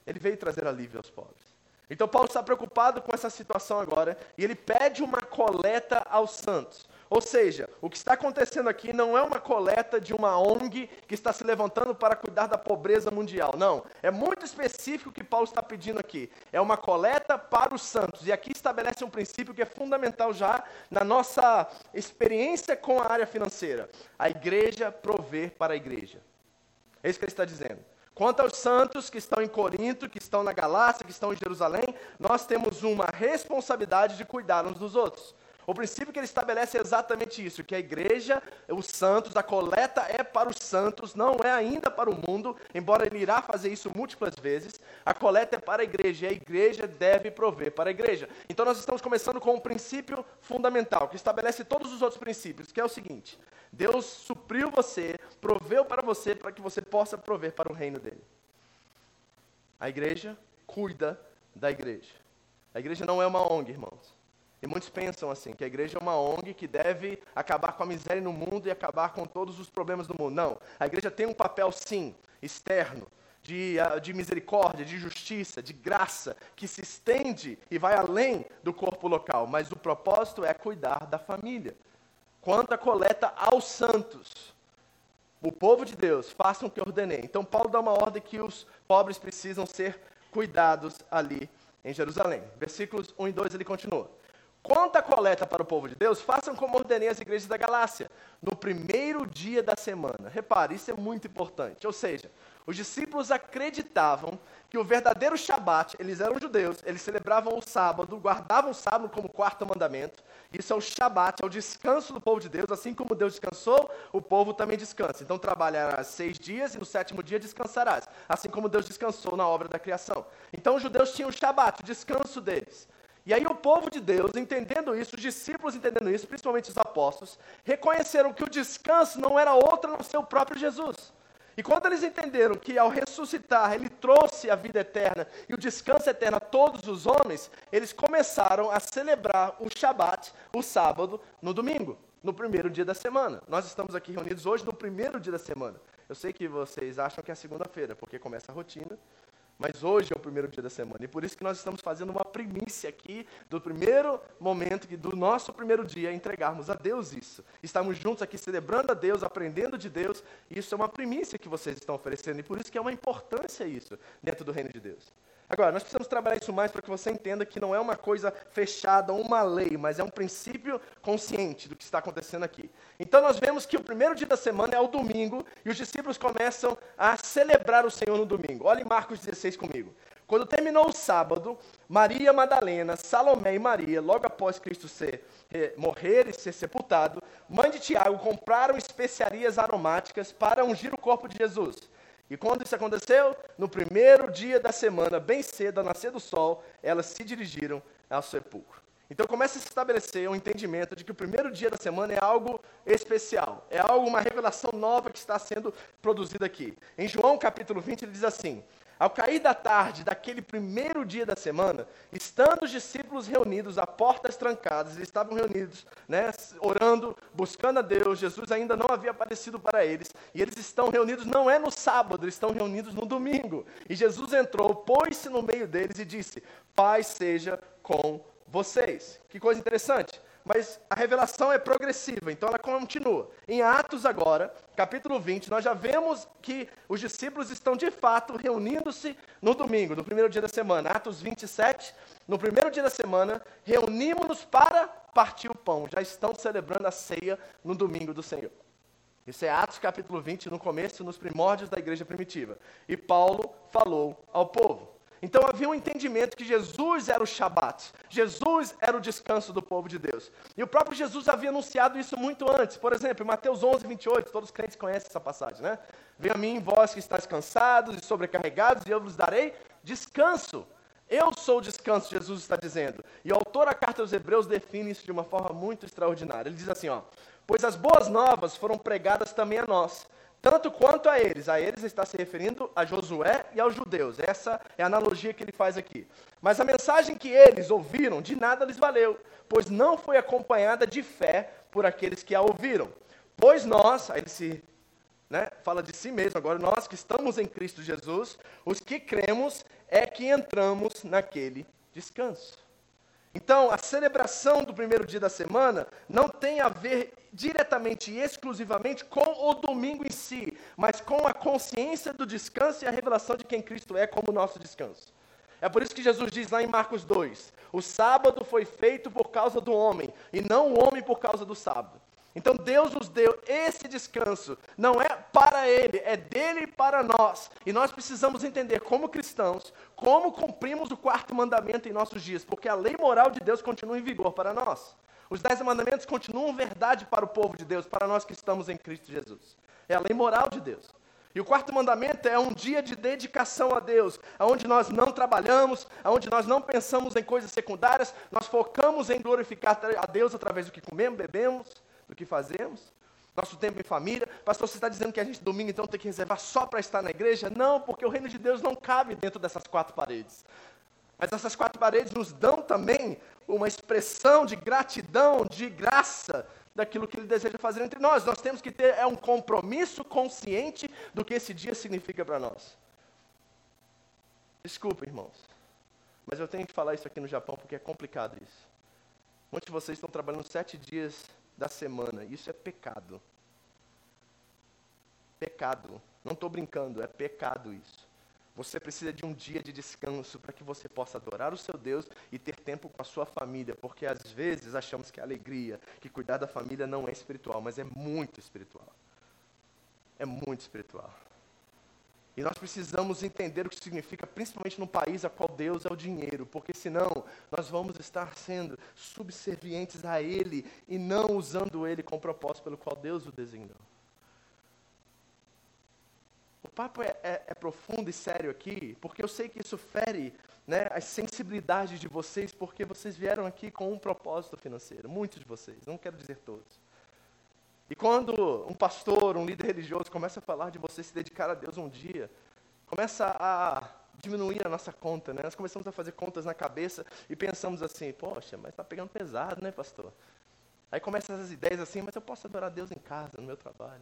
Ele veio trazer alívio aos pobres. Então Paulo está preocupado com essa situação agora e ele pede uma coleta aos santos. Ou seja, o que está acontecendo aqui não é uma coleta de uma ONG que está se levantando para cuidar da pobreza mundial. Não. É muito específico o que Paulo está pedindo aqui. É uma coleta para os santos. E aqui estabelece um princípio que é fundamental já na nossa experiência com a área financeira: a igreja prover para a igreja. É isso que ele está dizendo. Quanto aos santos que estão em Corinto, que estão na Galácia, que estão em Jerusalém, nós temos uma responsabilidade de cuidar uns dos outros. O princípio que ele estabelece é exatamente isso: que a igreja, os santos, a coleta é para os santos, não é ainda para o mundo, embora ele irá fazer isso múltiplas vezes. A coleta é para a igreja e a igreja deve prover para a igreja. Então nós estamos começando com um princípio fundamental, que estabelece todos os outros princípios, que é o seguinte: Deus supriu você, proveu para você, para que você possa prover para o reino dele. A igreja cuida da igreja. A igreja não é uma ONG, irmãos. E muitos pensam assim, que a igreja é uma ONG que deve acabar com a miséria no mundo e acabar com todos os problemas do mundo. Não. A igreja tem um papel, sim, externo, de, ah, de misericórdia, de justiça, de graça, que se estende e vai além do corpo local. Mas o propósito é cuidar da família. Quanto à coleta aos santos, o povo de Deus, façam o que ordenei. Então, Paulo dá uma ordem que os pobres precisam ser cuidados ali em Jerusalém. Versículos 1 e 2 ele continua. Quanto à coleta para o povo de Deus, façam como ordenei as igrejas da Galácia, no primeiro dia da semana. Repare, isso é muito importante. Ou seja, os discípulos acreditavam que o verdadeiro Shabat, eles eram judeus, eles celebravam o sábado, guardavam o sábado como quarto mandamento. Isso é o Shabat, é o descanso do povo de Deus, assim como Deus descansou, o povo também descansa. Então trabalharás seis dias e no sétimo dia descansarás, assim como Deus descansou na obra da criação. Então os judeus tinham o Shabat, o descanso deles. E aí o povo de Deus, entendendo isso, os discípulos entendendo isso, principalmente os apóstolos, reconheceram que o descanso não era outro não ser o próprio Jesus. E quando eles entenderam que ao ressuscitar ele trouxe a vida eterna e o descanso eterno a todos os homens, eles começaram a celebrar o Shabat, o sábado, no domingo, no primeiro dia da semana. Nós estamos aqui reunidos hoje no primeiro dia da semana. Eu sei que vocês acham que é segunda-feira, porque começa a rotina, mas hoje é o primeiro dia da semana. E por isso que nós estamos fazendo uma primícia aqui do primeiro momento, do nosso primeiro dia, entregarmos a Deus isso. Estamos juntos aqui celebrando a Deus, aprendendo de Deus. E isso é uma primícia que vocês estão oferecendo. E por isso que é uma importância isso dentro do reino de Deus. Agora, nós precisamos trabalhar isso mais para que você entenda que não é uma coisa fechada, uma lei, mas é um princípio consciente do que está acontecendo aqui. Então, nós vemos que o primeiro dia da semana é o domingo e os discípulos começam a celebrar o Senhor no domingo. Olhe Marcos 16 comigo. Quando terminou o sábado, Maria Madalena, Salomé e Maria, logo após Cristo ser, eh, morrer e ser sepultado, mãe de Tiago, compraram especiarias aromáticas para ungir o corpo de Jesus. E quando isso aconteceu? No primeiro dia da semana, bem cedo, ao nascer do sol, elas se dirigiram ao sepulcro. Então começa a se estabelecer um entendimento de que o primeiro dia da semana é algo especial, é algo, uma revelação nova que está sendo produzida aqui. Em João capítulo 20, ele diz assim: ao cair da tarde daquele primeiro dia da semana, estando os discípulos reunidos a portas trancadas, eles estavam reunidos, né, orando, buscando a Deus, Jesus ainda não havia aparecido para eles, e eles estão reunidos não é no sábado, eles estão reunidos no domingo. E Jesus entrou, pôs-se no meio deles e disse: Paz seja com vocês. Que coisa interessante mas a revelação é progressiva, então ela continua. Em Atos agora, capítulo 20, nós já vemos que os discípulos estão de fato reunindo-se no domingo, no primeiro dia da semana. Atos 27, no primeiro dia da semana, reunimos-nos para partir o pão. Já estão celebrando a ceia no domingo do Senhor. Isso é Atos capítulo 20, no começo, nos primórdios da igreja primitiva. E Paulo falou ao povo. Então havia um entendimento que Jesus era o Shabat, Jesus era o descanso do povo de Deus. E o próprio Jesus havia anunciado isso muito antes. Por exemplo, em Mateus 11, 28, todos os crentes conhecem essa passagem, né? Venha a mim, vós que estáis cansados e sobrecarregados, e eu vos darei descanso. Eu sou o descanso, Jesus está dizendo. E o autor da carta aos Hebreus define isso de uma forma muito extraordinária. Ele diz assim: ó, pois as boas novas foram pregadas também a nós tanto quanto a eles. A eles está se referindo a Josué e aos judeus. Essa é a analogia que ele faz aqui. Mas a mensagem que eles ouviram de nada lhes valeu, pois não foi acompanhada de fé por aqueles que a ouviram. Pois nós, aí ele se né, fala de si mesmo, agora nós que estamos em Cristo Jesus, os que cremos é que entramos naquele descanso. Então, a celebração do primeiro dia da semana não tem a ver diretamente e exclusivamente com o domingo em si, mas com a consciência do descanso e a revelação de quem Cristo é como nosso descanso. É por isso que Jesus diz lá em Marcos 2: o sábado foi feito por causa do homem, e não o homem por causa do sábado. Então Deus nos deu esse descanso, não é para Ele, é dele para nós. E nós precisamos entender, como cristãos, como cumprimos o quarto mandamento em nossos dias, porque a lei moral de Deus continua em vigor para nós. Os dez mandamentos continuam verdade para o povo de Deus, para nós que estamos em Cristo Jesus. É a lei moral de Deus. E o quarto mandamento é um dia de dedicação a Deus, onde nós não trabalhamos, onde nós não pensamos em coisas secundárias, nós focamos em glorificar a Deus através do que comemos, bebemos do que fazemos, nosso tempo em família. Pastor, você está dizendo que a gente domingo então tem que reservar só para estar na igreja? Não, porque o reino de Deus não cabe dentro dessas quatro paredes. Mas essas quatro paredes nos dão também uma expressão de gratidão, de graça daquilo que Ele deseja fazer entre nós. Nós temos que ter é um compromisso consciente do que esse dia significa para nós. Desculpa, irmãos, mas eu tenho que falar isso aqui no Japão porque é complicado isso. Muitos de vocês estão trabalhando sete dias da semana. Isso é pecado. Pecado. Não estou brincando, é pecado isso. Você precisa de um dia de descanso para que você possa adorar o seu Deus e ter tempo com a sua família, porque às vezes achamos que a alegria, que cuidar da família não é espiritual, mas é muito espiritual. É muito espiritual. E nós precisamos entender o que significa, principalmente num país a qual Deus é o dinheiro, porque senão nós vamos estar sendo subservientes a Ele e não usando Ele com o propósito pelo qual Deus o designou. O papo é, é, é, profundo e sério aqui, porque eu sei que isso fere né, as sensibilidades de vocês, porque vocês vieram aqui com um propósito financeiro, muitos de vocês, não quero dizer todos. E quando um pastor, um líder religioso começa a falar de você se dedicar a Deus um dia, começa a diminuir a nossa conta, né? Nós começamos a fazer contas na cabeça e pensamos assim, poxa, mas está pegando pesado, né, pastor? Aí começam essas ideias assim, mas eu posso adorar a Deus em casa, no meu trabalho.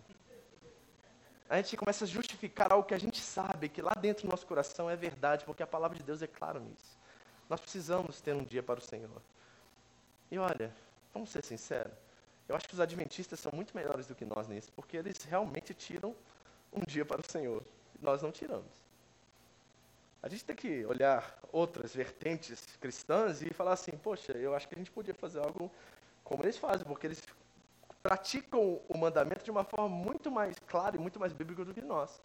A gente começa a justificar algo que a gente sabe que lá dentro do nosso coração é verdade, porque a palavra de Deus é clara nisso. Nós precisamos ter um dia para o Senhor. E olha, vamos ser sinceros, eu acho que os adventistas são muito melhores do que nós nisso, porque eles realmente tiram um dia para o Senhor. Nós não tiramos. A gente tem que olhar outras vertentes cristãs e falar assim: poxa, eu acho que a gente podia fazer algo como eles fazem, porque eles praticam o mandamento de uma forma muito mais clara e muito mais bíblica do que nós.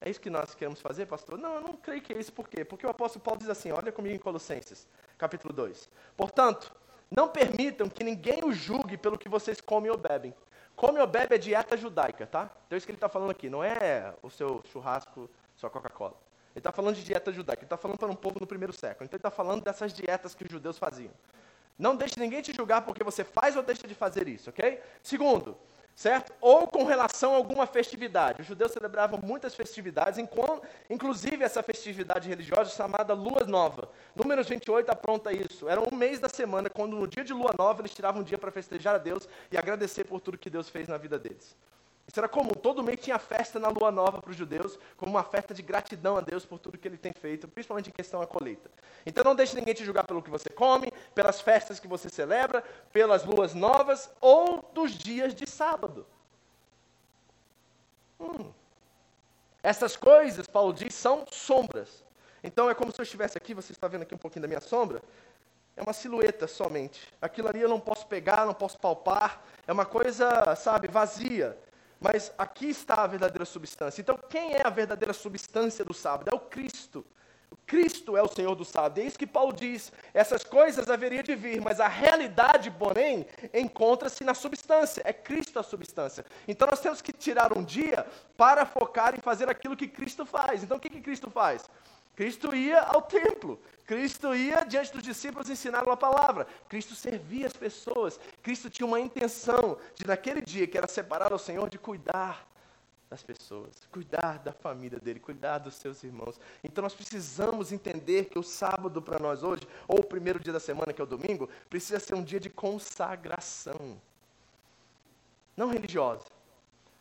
É isso que nós queremos fazer, pastor? Não, eu não creio que é isso. Por quê? Porque o apóstolo Paulo diz assim: olha comigo em Colossenses, capítulo 2. Portanto, não permitam que ninguém o julgue pelo que vocês comem ou bebem. Come ou bebe é dieta judaica, tá? Então é isso que ele está falando aqui, não é o seu churrasco, sua Coca-Cola. Ele está falando de dieta judaica, ele está falando para um povo no primeiro século. Então ele está falando dessas dietas que os judeus faziam. Não deixe ninguém te julgar porque você faz ou deixa de fazer isso, ok? Segundo, certo? Ou com relação a alguma festividade. Os judeus celebravam muitas festividades, inclusive essa festividade religiosa chamada Lua Nova. Números 28 apronta isso. Era um mês da semana, quando no dia de Lua Nova eles tiravam um dia para festejar a Deus e agradecer por tudo que Deus fez na vida deles. Isso era comum. Todo mês tinha festa na lua nova para os judeus, como uma festa de gratidão a Deus por tudo que ele tem feito, principalmente em questão à colheita. Então não deixe ninguém te julgar pelo que você come, pelas festas que você celebra, pelas luas novas ou dos dias de sábado. Hum. Essas coisas, Paulo diz, são sombras. Então é como se eu estivesse aqui, você está vendo aqui um pouquinho da minha sombra. É uma silhueta somente. Aquilo ali eu não posso pegar, não posso palpar. É uma coisa, sabe, vazia. Mas aqui está a verdadeira substância. Então, quem é a verdadeira substância do sábado? É o Cristo. O Cristo é o Senhor do sábado. É isso que Paulo diz. Essas coisas haveriam de vir, mas a realidade, porém, encontra-se na substância. É Cristo a substância. Então nós temos que tirar um dia para focar em fazer aquilo que Cristo faz. Então o que, que Cristo faz? Cristo ia ao templo, Cristo ia diante dos discípulos ensinar a palavra, Cristo servia as pessoas, Cristo tinha uma intenção de, naquele dia que era separado ao Senhor, de cuidar das pessoas, cuidar da família dele, cuidar dos seus irmãos. Então nós precisamos entender que o sábado para nós hoje, ou o primeiro dia da semana, que é o domingo, precisa ser um dia de consagração. Não religiosa,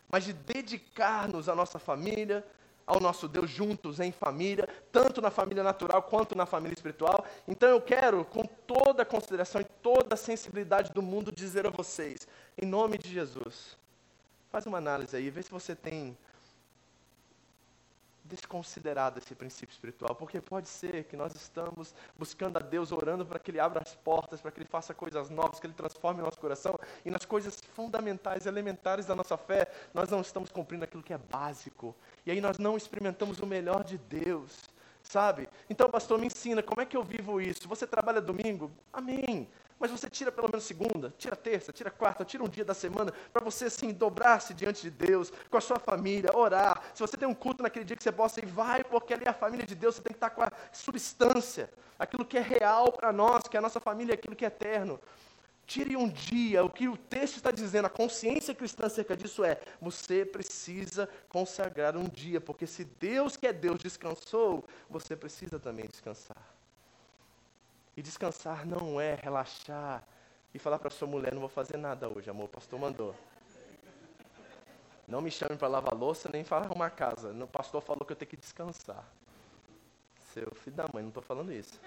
mas de dedicar-nos à nossa família, ao nosso Deus juntos em família, tanto na família natural quanto na família espiritual. Então eu quero, com toda a consideração e toda a sensibilidade do mundo, dizer a vocês, em nome de Jesus, faz uma análise aí, vê se você tem desconsiderado esse princípio espiritual, porque pode ser que nós estamos buscando a Deus, orando para que Ele abra as portas, para que Ele faça coisas novas, que Ele transforme o nosso coração, e nas coisas fundamentais, elementares da nossa fé, nós não estamos cumprindo aquilo que é básico, e aí nós não experimentamos o melhor de Deus, sabe? Então, pastor, me ensina, como é que eu vivo isso? Você trabalha domingo? Amém mas você tira pelo menos segunda, tira terça, tira quarta, tira um dia da semana para você assim dobrar-se diante de Deus, com a sua família, orar. Se você tem um culto naquele dia que você possa ir, vai, porque ali é a família de Deus, você tem que estar com a substância, aquilo que é real para nós, que é a nossa família, aquilo que é eterno. Tire um dia, o que o texto está dizendo, a consciência cristã acerca disso é: você precisa consagrar um dia, porque se Deus, que é Deus, descansou, você precisa também descansar. E descansar não é relaxar e falar para sua mulher: não vou fazer nada hoje, amor, o pastor mandou. Não me chame para lavar louça nem para arrumar casa. O pastor falou que eu tenho que descansar. Seu filho da mãe, não estou falando isso.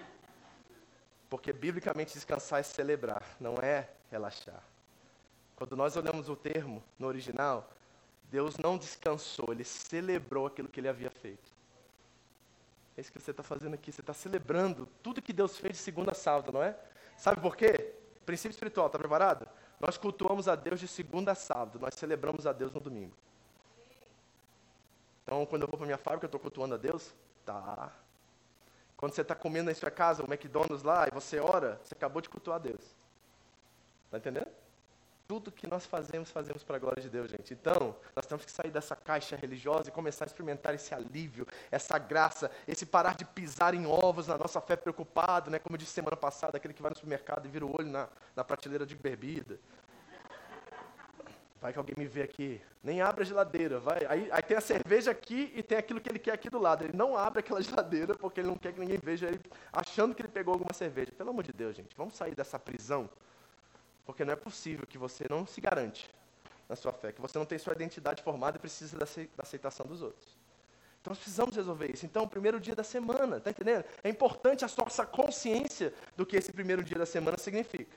Porque biblicamente descansar é celebrar, não é relaxar. Quando nós olhamos o termo no original, Deus não descansou, ele celebrou aquilo que ele havia feito. É isso que você está fazendo aqui. Você está celebrando tudo que Deus fez de segunda salta, não é? Sabe por quê? Princípio espiritual, está preparado? Nós cultuamos a Deus de segunda a sábado, nós celebramos a Deus no domingo. Então Então, quando eu vou para minha fábrica, eu estou cultuando a Deus? Tá. Quando você está comendo em sua casa, o McDonald's lá, e você ora, você acabou de cultuar a Deus. Está entendendo? Tudo que nós fazemos, fazemos para a glória de Deus, gente. Então, nós temos que sair dessa caixa religiosa e começar a experimentar esse alívio, essa graça, esse parar de pisar em ovos na nossa fé preocupado, né? Como eu disse semana passada, aquele que vai no supermercado e vira o olho na, na prateleira de bebida. Vai que alguém me vê aqui. Nem abre a geladeira, vai. Aí, aí tem a cerveja aqui e tem aquilo que ele quer aqui do lado. Ele não abre aquela geladeira porque ele não quer que ninguém veja ele achando que ele pegou alguma cerveja. Pelo amor de Deus, gente, vamos sair dessa prisão porque não é possível que você não se garante na sua fé, que você não tem sua identidade formada e precisa da aceitação dos outros. Então nós precisamos resolver isso. Então, o primeiro dia da semana, está entendendo? É importante a nossa consciência do que esse primeiro dia da semana significa.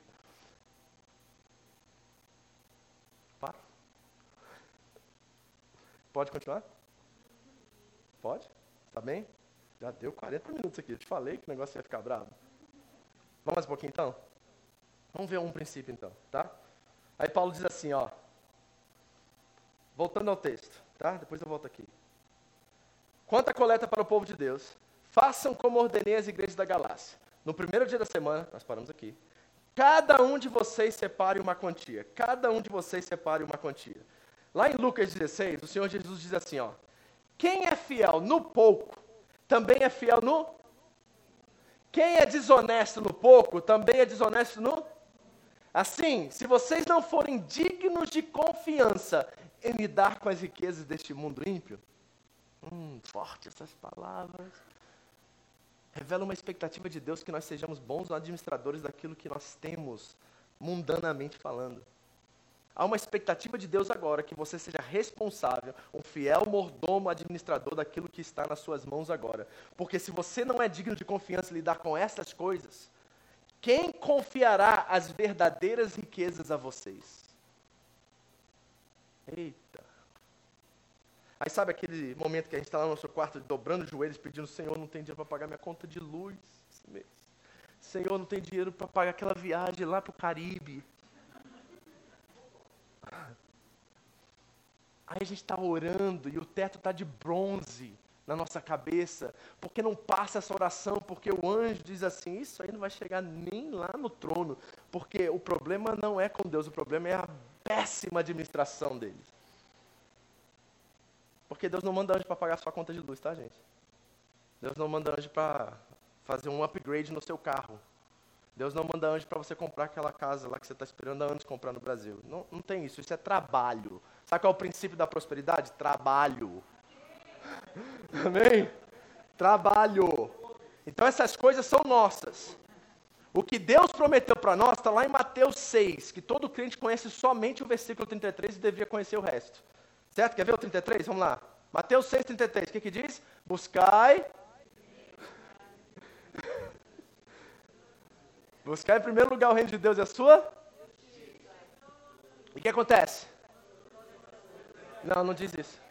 Para. Pode continuar? Pode? Tá bem? Já deu 40 minutos aqui. Eu te falei que o negócio ia ficar bravo. Vamos mais um pouquinho então? Vamos ver um princípio então, tá? Aí Paulo diz assim, ó. Voltando ao texto, tá? Depois eu volto aqui. Quanto à coleta para o povo de Deus, façam como ordenei as igrejas da Galácia. No primeiro dia da semana, nós paramos aqui. Cada um de vocês separe uma quantia. Cada um de vocês separe uma quantia. Lá em Lucas 16, o Senhor Jesus diz assim, ó: Quem é fiel no pouco, também é fiel no quem é desonesto no pouco, também é desonesto no Assim, se vocês não forem dignos de confiança em lidar com as riquezas deste mundo ímpio, hum, forte essas palavras, revela uma expectativa de Deus que nós sejamos bons administradores daquilo que nós temos, mundanamente falando. Há uma expectativa de Deus agora que você seja responsável, um fiel mordomo administrador daquilo que está nas suas mãos agora. Porque se você não é digno de confiança lidar com essas coisas, quem confiará as verdadeiras riquezas a vocês? Eita. Aí sabe aquele momento que a gente está lá no nosso quarto dobrando os joelhos, pedindo, Senhor, não tem dinheiro para pagar minha conta de luz esse mês. Senhor, não tem dinheiro para pagar aquela viagem lá para o Caribe. Aí a gente está orando e o teto está de bronze na nossa cabeça, porque não passa essa oração, porque o anjo diz assim: Isso aí não vai chegar nem lá no trono, porque o problema não é com Deus, o problema é a péssima administração deles. Porque Deus não manda anjo para pagar sua conta de luz, tá, gente? Deus não manda anjo para fazer um upgrade no seu carro. Deus não manda anjo para você comprar aquela casa lá que você está esperando há anos comprar no Brasil. Não, não tem isso, isso é trabalho. Sabe qual é o princípio da prosperidade? Trabalho. Amém? Trabalho. Então essas coisas são nossas. O que Deus prometeu para nós está lá em Mateus 6, que todo crente conhece somente o versículo 33 e devia conhecer o resto. Certo? Quer ver o 33? Vamos lá. Mateus 6, 33. O que, que diz? Buscai. Buscar em primeiro lugar o reino de Deus e a sua. E o que acontece? Não, não diz isso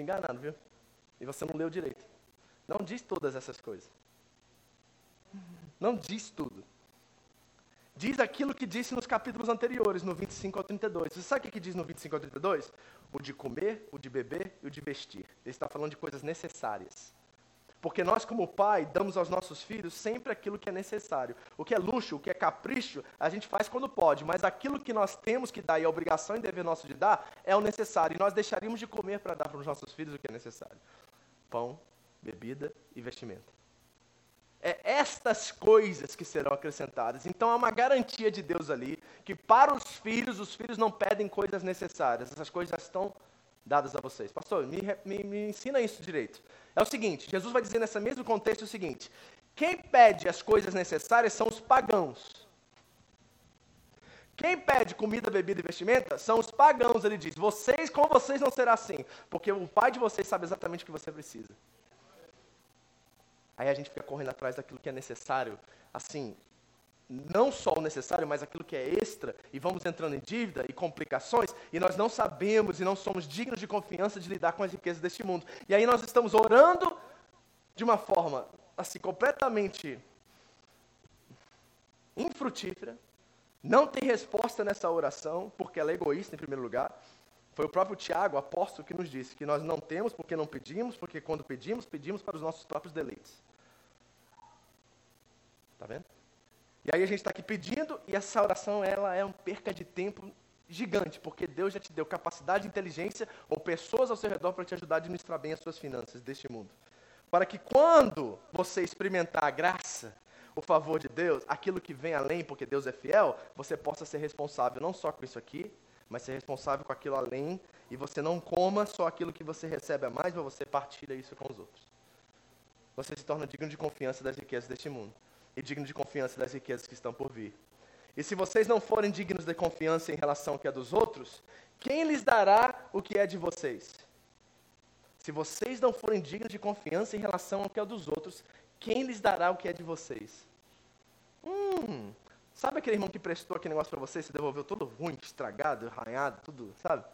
te enganando, viu? E você não leu direito. Não diz todas essas coisas. Não diz tudo. Diz aquilo que disse nos capítulos anteriores, no 25 ao 32. Você sabe o que diz no 25 ao 32? O de comer, o de beber e o de vestir. Ele está falando de coisas necessárias. Porque nós, como pai, damos aos nossos filhos sempre aquilo que é necessário. O que é luxo, o que é capricho, a gente faz quando pode, mas aquilo que nós temos que dar e a obrigação e dever nosso de dar é o necessário. E nós deixaríamos de comer para dar para os nossos filhos o que é necessário: pão, bebida e vestimento. É estas coisas que serão acrescentadas. Então há uma garantia de Deus ali que para os filhos, os filhos não pedem coisas necessárias. Essas coisas já estão dadas a vocês. Pastor, me, me, me ensina isso direito. É o seguinte, Jesus vai dizer nesse mesmo contexto o seguinte: quem pede as coisas necessárias são os pagãos. Quem pede comida, bebida e vestimenta são os pagãos, ele diz. Vocês, com vocês não será assim, porque o pai de vocês sabe exatamente o que você precisa. Aí a gente fica correndo atrás daquilo que é necessário, assim, não só o necessário, mas aquilo que é extra, e vamos entrando em dívida e complicações, e nós não sabemos e não somos dignos de confiança de lidar com as riquezas deste mundo. E aí nós estamos orando de uma forma assim completamente infrutífera, não tem resposta nessa oração, porque ela é egoísta em primeiro lugar, Foi o próprio Tiago, apóstolo, que nos disse que nós não temos porque não pedimos, porque quando pedimos, pedimos para os nossos próprios deleites. Está vendo? E aí a gente está aqui pedindo e essa oração ela é uma perca de tempo gigante, porque Deus já te deu capacidade, inteligência ou pessoas ao seu redor para te ajudar a administrar bem as suas finanças deste mundo. Para que quando você experimentar a graça, o favor de Deus, aquilo que vem além, porque Deus é fiel, você possa ser responsável não só com isso aqui, mas ser responsável com aquilo além, e você não coma só aquilo que você recebe a mais, mas você partilha isso com os outros. Você se torna digno de confiança das riquezas deste mundo, e digno de confiança das riquezas que estão por vir. E se vocês não forem dignos de confiança em relação ao que é dos outros, quem lhes dará o que é de vocês? Se vocês não forem dignos de confiança em relação ao que é dos outros, quem lhes dará o que é de vocês? Hum, sabe aquele irmão que prestou aquele negócio para você, se devolveu todo ruim, estragado, arranhado, tudo, sabe?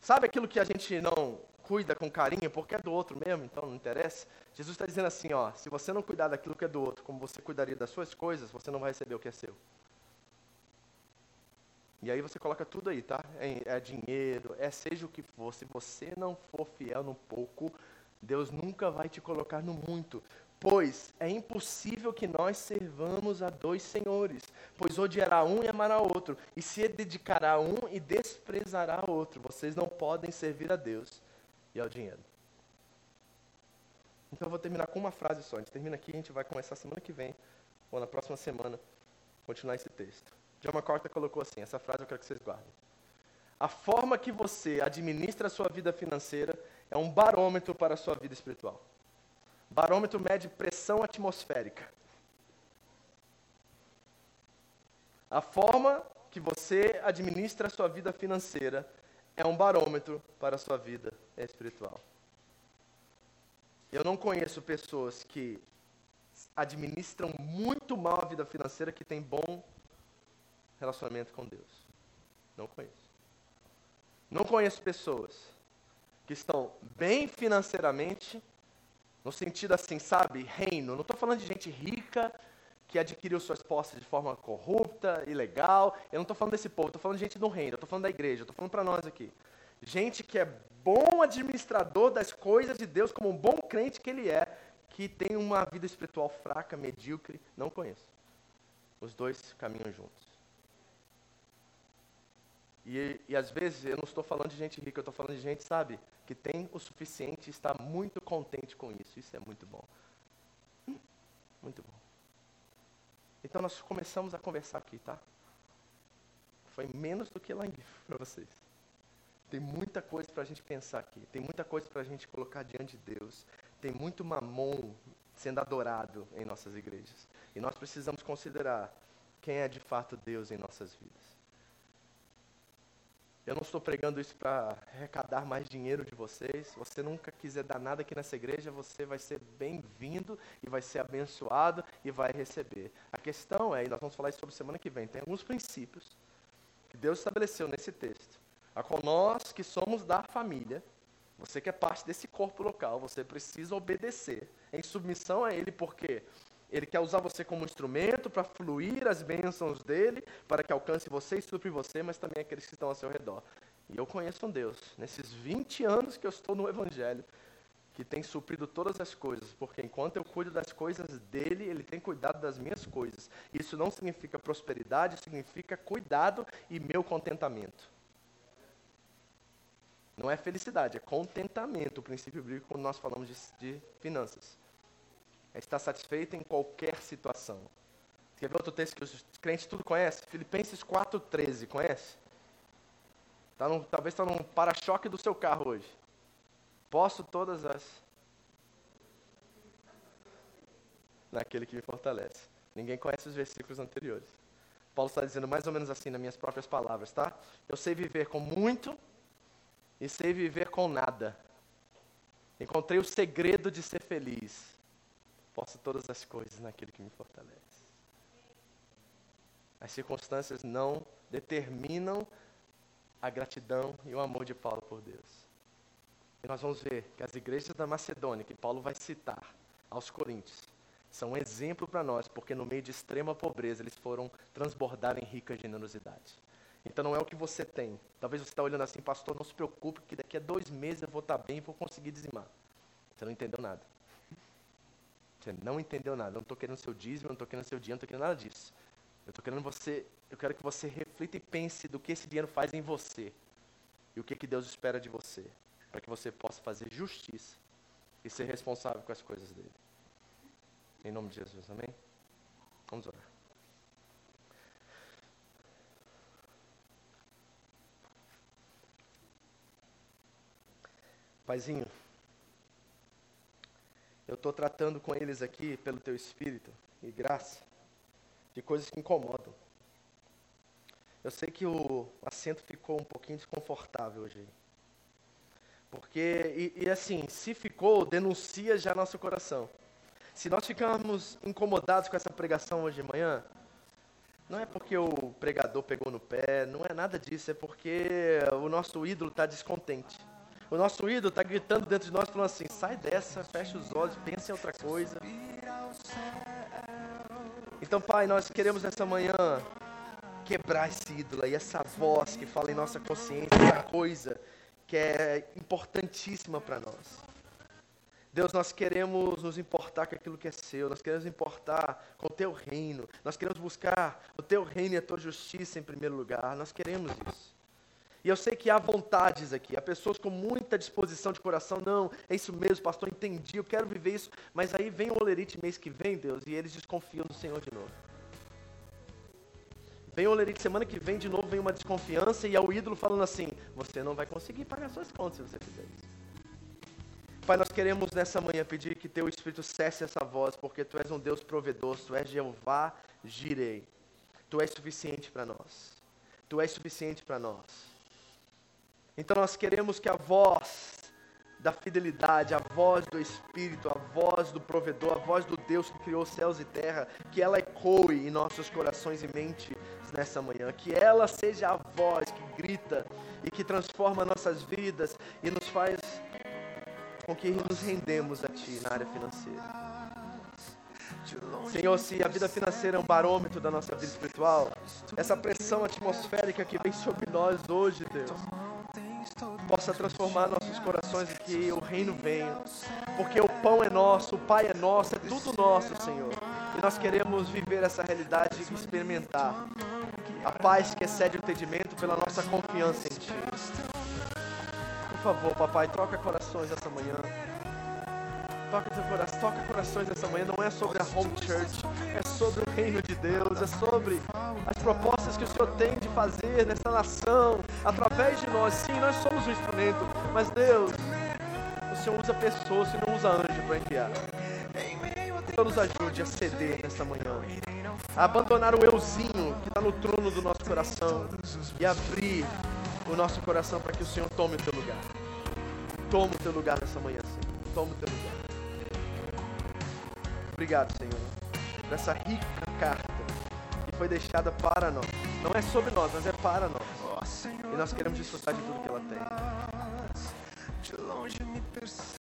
Sabe aquilo que a gente não cuida com carinho porque é do outro mesmo, então não interessa? Jesus está dizendo assim, ó, se você não cuidar daquilo que é do outro, como você cuidaria das suas coisas, você não vai receber o que é seu. E aí você coloca tudo aí, tá? É, é, dinheiro, é seja o que for. Se você não for fiel no pouco, Deus nunca vai te colocar no muito. Pois é impossível que nós servamos a dois senhores, pois odiará um e amará outro, e se dedicará a um e desprezará outro. Vocês não podem servir a Deus e ao dinheiro. Então eu vou terminar com uma frase só. A gente termina aqui, a gente vai começar semana que vem, ou na próxima semana, continuar esse texto. John MacArthur colocou assim, essa frase eu quero que vocês guardem. A forma que você administra a sua vida financeira é um barômetro para a sua vida espiritual. Barômetro mede pressão atmosférica. A forma que você administra a sua vida financeira é um barômetro para a sua vida espiritual. Eu não conheço pessoas que administram muito mal a vida financeira que têm bom relacionamento com Deus. Não conheço. Não conheço pessoas que estão bem financeiramente, no sentido assim, sabe, reino. Não estou falando de gente rica que adquiriu suas posses de forma corrupta, ilegal. Eu não estou falando desse povo, estou falando de gente do reino, estou falando da igreja, estou falando para nós aqui. Gente que é bom administrador das coisas de Deus, como um bom crente que ele é, que tem uma vida espiritual fraca, medíocre, não conheço. Os dois caminham juntos. E, e às vezes eu não estou falando de gente rica, eu estou falando de gente, sabe, que tem o suficiente e está muito contente com isso. Isso é muito bom. Hum, muito bom. Então nós começamos a conversar aqui, tá? Foi menos do que lá em para vocês. Tem muita coisa para a gente pensar aqui. Tem muita coisa para a gente colocar diante de Deus. Tem muito mamon sendo adorado em nossas igrejas. E nós precisamos considerar quem é de fato Deus em nossas vidas. Eu não estou pregando isso para arrecadar mais dinheiro de vocês. Se você nunca quiser dar nada aqui nessa igreja, você vai ser bem-vindo e vai ser abençoado e vai receber. A questão é, e nós vamos falar isso sobre semana que vem, tem alguns princípios que Deus estabeleceu nesse texto. A qual nós que somos da família, você que é parte desse corpo local, você precisa obedecer em submissão a Ele, porque ele quer usar você como instrumento para fluir as bênçãos dele, para que alcance você e supre você, mas também aqueles que estão ao seu redor. E eu conheço um Deus, nesses 20 anos que eu estou no Evangelho, que tem suprido todas as coisas, porque enquanto eu cuido das coisas dele, ele tem cuidado das minhas coisas. Isso não significa prosperidade, significa cuidado e meu contentamento. Não é felicidade, é contentamento, o princípio bíblico quando nós falamos de, de finanças é estar satisfeito em qualquer situação. Quer ver outro texto que os crentes tudo conhecem? Filipenses 4,13, conhece? Tá num, talvez está num para-choque do seu carro hoje. Posso todas as. Naquele que me fortalece. Ninguém conhece os versículos anteriores. Paulo está dizendo mais ou menos assim nas minhas próprias palavras, tá? Eu sei viver com muito e sei viver com nada. Encontrei o segredo de ser feliz posso todas as coisas naquele que me fortalece. As circunstâncias não determinam a gratidão e o amor de Paulo por Deus. E nós vamos ver que as igrejas da Macedônia, que Paulo vai citar aos Coríntios, são um exemplo para nós, porque no meio de extrema pobreza eles foram transbordar em rica generosidade. Então não é o que você tem. Talvez você está olhando assim, pastor, não se preocupe, que daqui a dois meses eu vou estar tá bem e vou conseguir dizimar. Você não entendeu nada. Você não entendeu nada. Eu não estou querendo seu dízimo, eu não estou querendo seu dinheiro, não estou querendo nada disso. Eu estou querendo você, eu quero que você reflita e pense do que esse dinheiro faz em você. E o que, que Deus espera de você. Para que você possa fazer justiça e ser responsável com as coisas dele. Em nome de Jesus, amém? Vamos orar. Paizinho, eu estou tratando com eles aqui, pelo teu Espírito e graça, de coisas que incomodam. Eu sei que o assento ficou um pouquinho desconfortável hoje. Porque, e, e assim, se ficou, denuncia já nosso coração. Se nós ficarmos incomodados com essa pregação hoje de manhã, não é porque o pregador pegou no pé, não é nada disso, é porque o nosso ídolo está descontente. O nosso ídolo está gritando dentro de nós, falando assim: sai dessa, fecha os olhos, pensa em outra coisa. Então, Pai, nós queremos nessa manhã quebrar esse ídolo e essa voz que fala em nossa consciência, essa coisa que é importantíssima para nós. Deus, nós queremos nos importar com aquilo que é seu, nós queremos importar com o teu reino, nós queremos buscar o teu reino e a tua justiça em primeiro lugar, nós queremos isso. E eu sei que há vontades aqui, há pessoas com muita disposição de coração, não, é isso mesmo, pastor, entendi, eu quero viver isso, mas aí vem o olerite mês que vem, Deus, e eles desconfiam do Senhor de novo. Vem o olerite semana que vem, de novo vem uma desconfiança e é o ídolo falando assim, você não vai conseguir pagar suas contas se você fizer isso. Pai, nós queremos nessa manhã pedir que teu Espírito cesse essa voz, porque tu és um Deus provedor, tu és Jeová Jirei. Tu és suficiente para nós. Tu és suficiente para nós. Então nós queremos que a voz da fidelidade, a voz do Espírito, a voz do provedor, a voz do Deus que criou céus e terra, que ela ecoe em nossos corações e mentes nessa manhã, que ela seja a voz que grita e que transforma nossas vidas e nos faz com que nos rendemos a Ti na área financeira. Senhor, se a vida financeira é um barômetro da nossa vida espiritual, essa pressão atmosférica que vem sobre nós hoje, Deus, possa transformar nossos corações e que o reino venha. Porque o pão é nosso, o Pai é nosso, é tudo nosso, Senhor. E nós queremos viver essa realidade e experimentar a paz que excede o entendimento pela nossa confiança em Ti. Por favor, papai, troca corações essa manhã. Toca seu coração, toca corações essa manhã. Não é sobre a home church, é sobre o reino de Deus, é sobre as propostas que o Senhor tem de fazer nessa nação, através de nós. Sim, nós somos um instrumento, mas Deus, o Senhor usa pessoas e não usa anjo para enviar. Senhor nos ajude a ceder nessa manhã, a abandonar o euzinho que está no trono do nosso coração e abrir o nosso coração para que o Senhor tome o teu lugar. Toma o teu lugar nessa manhã, Senhor. Toma o teu lugar. Obrigado, Senhor, por essa rica carta que foi deixada para nós. Não é sobre nós, mas é para nós. E nós queremos desfrutar de tudo que ela tem.